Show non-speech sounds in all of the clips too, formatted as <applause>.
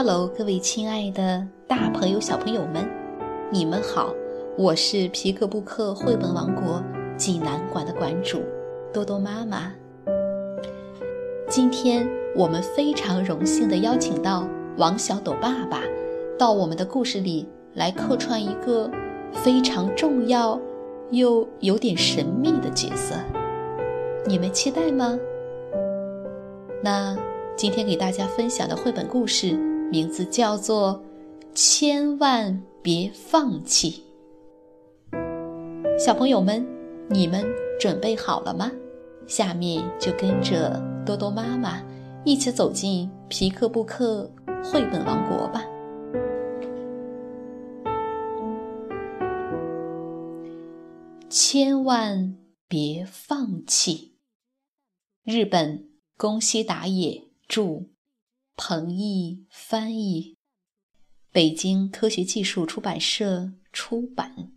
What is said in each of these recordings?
Hello，各位亲爱的大朋友、小朋友们，你们好！我是皮克布克绘本王国济南馆的馆主多多妈妈。今天我们非常荣幸地邀请到王小斗爸爸到我们的故事里来客串一个非常重要又有点神秘的角色，你们期待吗？那今天给大家分享的绘本故事。名字叫做“千万别放弃”。小朋友们，你们准备好了吗？下面就跟着多多妈妈一起走进皮克布克绘本王国吧。千万别放弃。日本宫西达也著。彭毅翻译，北京科学技术出版社出版。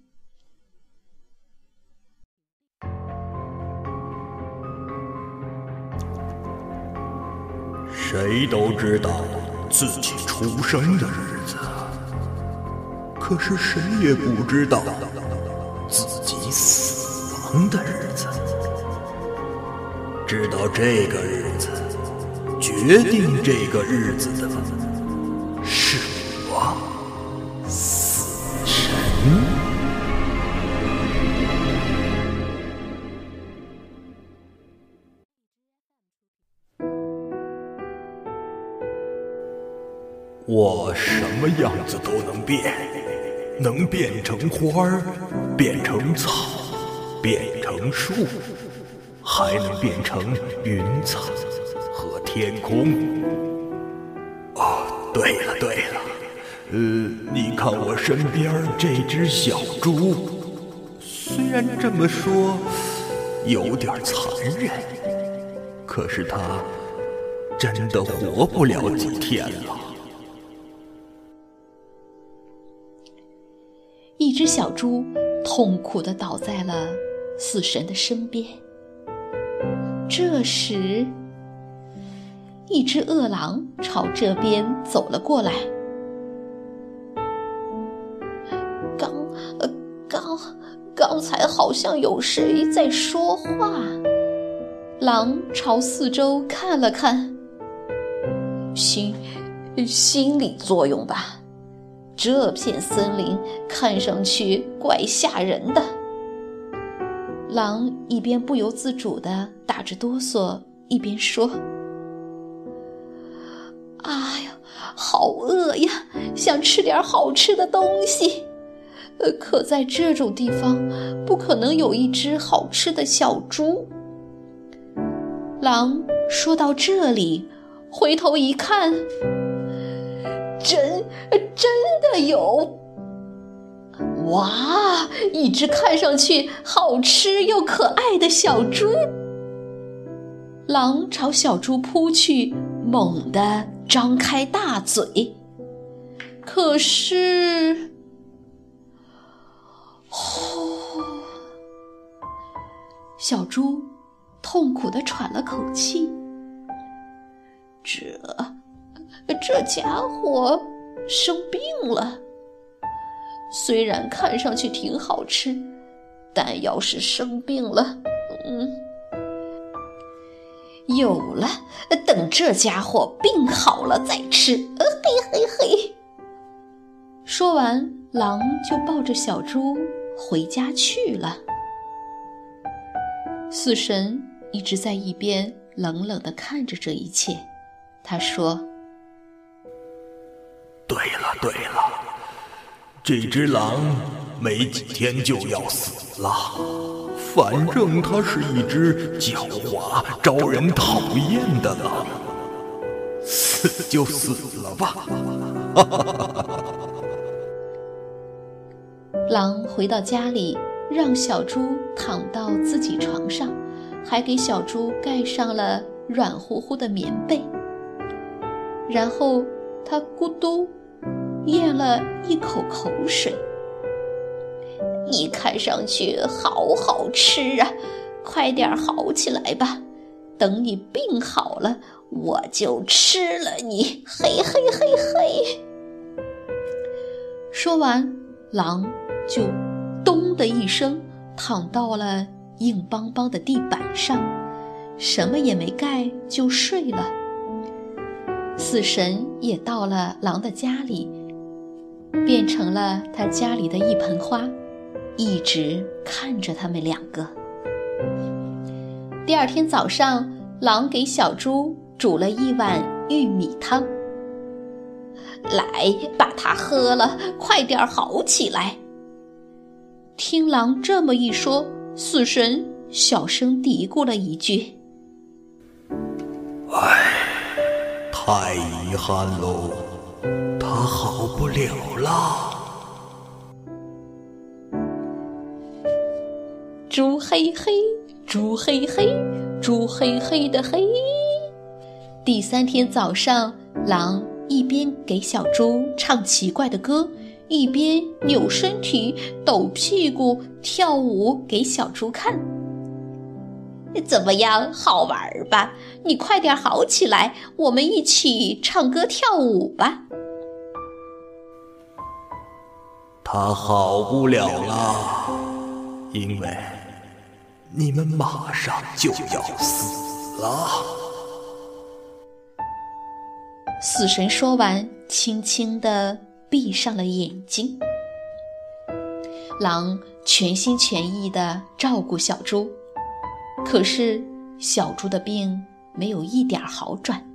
谁都知道自己出生的日子，可是谁也不知道自己死亡的日子。知道这个日子。决定这个日子的是我，死神。我什么样子都能变，能变成花儿，变成草，变成树，还能变成云彩。天空。哦，对了对了，呃，你看我身边这只小猪，虽然这么说有点残忍，可是它真的活不了几天了。一只小猪痛苦的倒在了死神的身边。这时。一只饿狼朝这边走了过来。刚，刚，刚才好像有谁在说话。狼朝四周看了看，心，心理作用吧。这片森林看上去怪吓人的。狼一边不由自主地打着哆嗦，一边说。好饿呀！想吃点好吃的东西。呃，可在这种地方，不可能有一只好吃的小猪。狼说到这里，回头一看，真真的有！哇，一只看上去好吃又可爱的小猪。狼朝小猪扑去，猛地。张开大嘴，可是，呼，小猪痛苦的喘了口气。这，这家伙生病了。虽然看上去挺好吃，但要是生病了，嗯。有了，等这家伙病好了再吃。嘿嘿嘿！说完，狼就抱着小猪回家去了。死神一直在一边冷冷地看着这一切。他说：“对了对了，这只狼没几天就要死了。”反正它是一只狡猾、招人讨厌的狼，死就死了吧。<laughs> 狼回到家里，让小猪躺到自己床上，还给小猪盖上了软乎乎的棉被。然后他咕嘟咽了一口口水。你看上去好好吃啊，快点好起来吧！等你病好了，我就吃了你！嘿嘿嘿嘿。说完，狼就咚的一声躺到了硬邦邦的地板上，什么也没盖就睡了。死神也到了狼的家里，变成了他家里的一盆花，一直看着他们两个。第二天早上，狼给小猪煮了一碗玉米汤，来把它喝了，快点好起来。听狼这么一说，死神小声嘀咕了一句：“唉。”太遗憾喽，他好不了啦。猪嘿嘿，猪嘿嘿，猪嘿嘿的嘿。第三天早上，狼一边给小猪唱奇怪的歌，一边扭身体、抖屁股、跳舞给小猪看。怎么样，好玩吧？你快点好起来，我们一起唱歌跳舞吧。他好不了了，因为你们马上就要死了。死神说完，轻轻的闭上了眼睛。狼全心全意的照顾小猪。可是，小猪的病没有一点好转。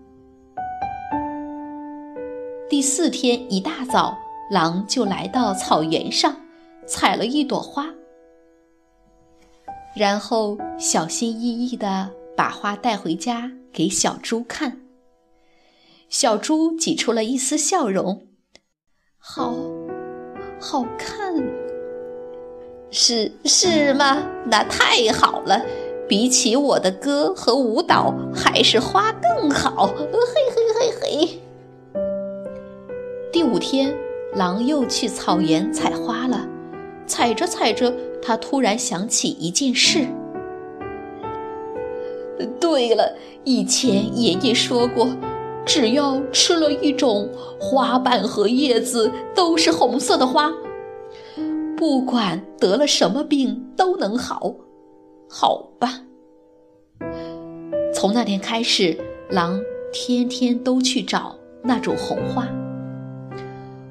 第四天一大早，狼就来到草原上，采了一朵花，然后小心翼翼地把花带回家给小猪看。小猪挤出了一丝笑容：“好，好看，是是吗？那太好了。”比起我的歌和舞蹈，还是花更好。嘿嘿嘿嘿。第五天，狼又去草原采花了。采着采着，他突然想起一件事。对了，以前爷爷说过，只要吃了一种花瓣和叶子都是红色的花，不管得了什么病都能好。好吧。从那天开始，狼天天都去找那种红花。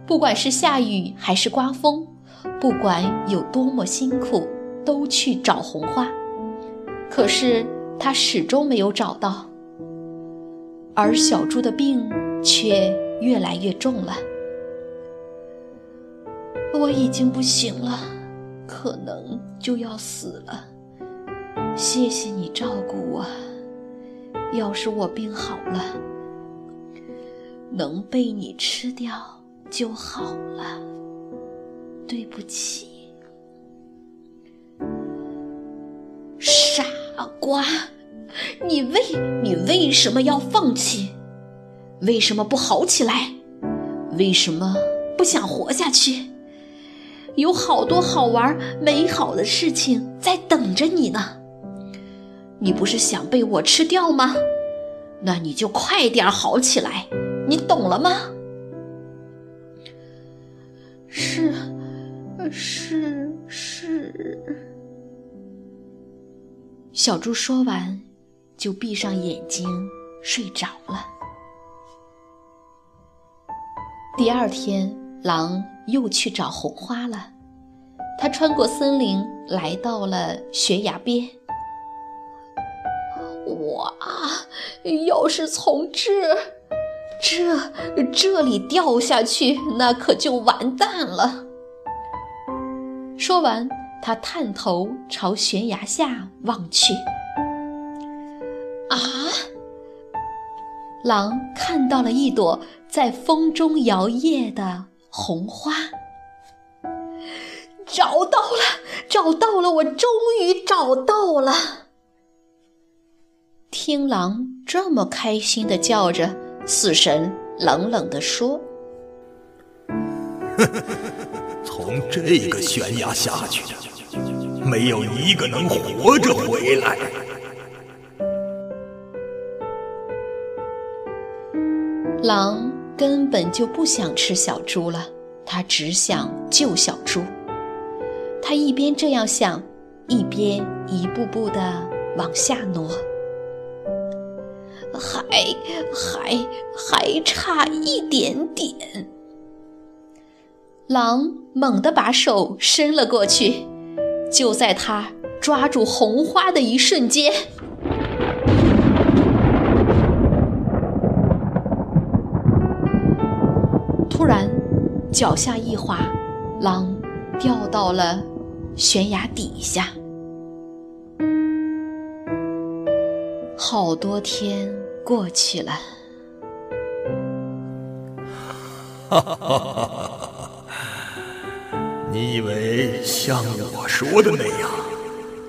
不管是下雨还是刮风，不管有多么辛苦，都去找红花。可是他始终没有找到，而小猪的病却越来越重了。我已经不行了，可能就要死了。谢谢你照顾我。要是我病好了，能被你吃掉就好了。对不起，傻瓜，你为你为什么要放弃？为什么不好起来？为什么不想活下去？有好多好玩、美好的事情在等着你呢。你不是想被我吃掉吗？那你就快点好起来，你懂了吗？小猪说完，就闭上眼睛睡着了。第二天，狼又去找红花了。他穿过森林，来到了悬崖边。哇！要是从这、这、这里掉下去，那可就完蛋了。说完，他探头朝悬崖下望去。啊！狼看到了一朵在风中摇曳的红花。找到了，找到了！我终于找到了。听狼这么开心的叫着，死神冷冷地说：“ <laughs> 从这个悬崖下去的，没有一个能活着回来。狼根本就不想吃小猪了它只想救小猪。它一边这样想一边一步步的往下挪。还还还差一点点。狼猛地把手伸了过去。就在他抓住红花的一瞬间，突然脚下一滑，狼掉到了悬崖底下。好多天过去了，哈哈哈哈哈！你以为像我说的那样，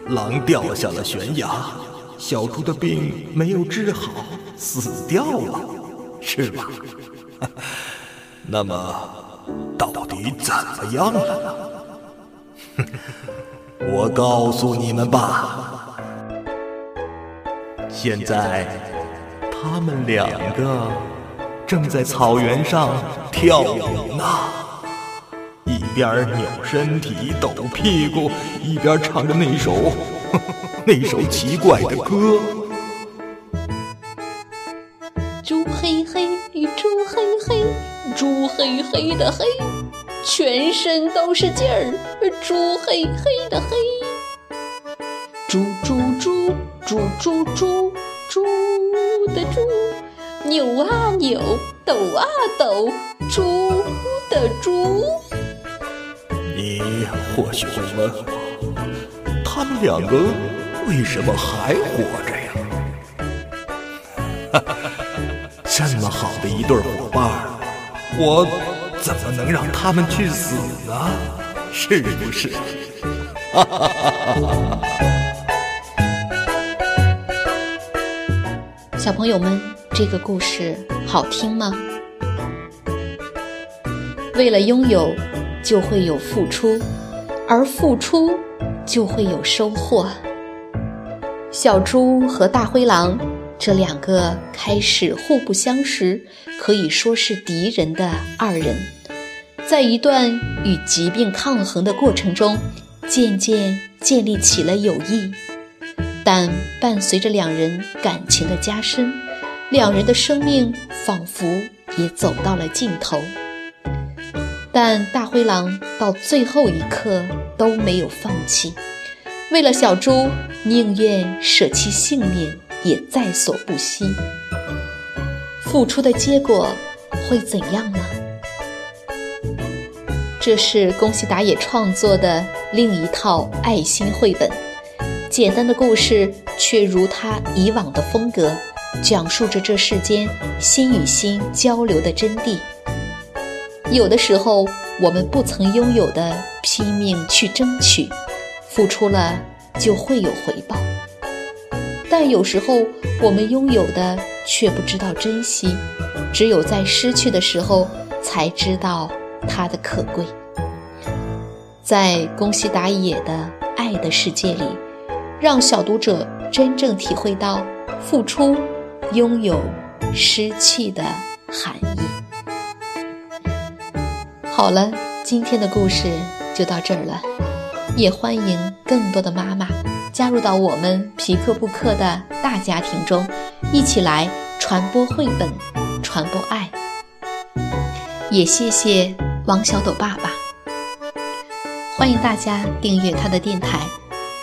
狼掉下了悬崖，小猪的病没有治好，死掉了，是吧？<laughs> 那么到底怎么样了？<laughs> 我告诉你们吧。现在，他们两个正在草原上跳舞呢，一边扭身体、抖屁股，一边唱着那首 <laughs> 那首奇怪的歌。猪嘿嘿，猪嘿嘿，猪嘿嘿的嘿，全身都是劲儿，猪嘿嘿的嘿，猪猪猪。猪猪猪猪的猪，扭啊扭，抖啊抖，猪的猪。或许会问我，他们两个为什么还活着呀？哈，<laughs> 这么好的一对伙伴，我怎么能让他们去死呢？是不是？哈！<laughs> 小朋友们，这个故事好听吗？为了拥有，就会有付出，而付出就会有收获。小猪和大灰狼这两个开始互不相识，可以说是敌人的二人，在一段与疾病抗衡的过程中，渐渐建立起了友谊。但伴随着两人感情的加深，两人的生命仿佛也走到了尽头。但大灰狼到最后一刻都没有放弃，为了小猪，宁愿舍弃性命也在所不惜。付出的结果会怎样呢？这是宫西达也创作的另一套爱心绘本。简单的故事，却如他以往的风格，讲述着这世间心与心交流的真谛。有的时候，我们不曾拥有的，拼命去争取，付出了就会有回报；但有时候，我们拥有的却不知道珍惜，只有在失去的时候，才知道它的可贵。在宫西达也的爱的世界里。让小读者真正体会到付出、拥有、失去的含义。好了，今天的故事就到这儿了，也欢迎更多的妈妈加入到我们皮克布克的大家庭中，一起来传播绘本，传播爱。也谢谢王小朵爸爸，欢迎大家订阅他的电台。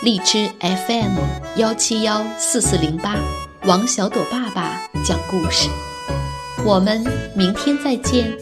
荔枝 FM 幺七幺四四零八，王小朵爸爸讲故事，我们明天再见。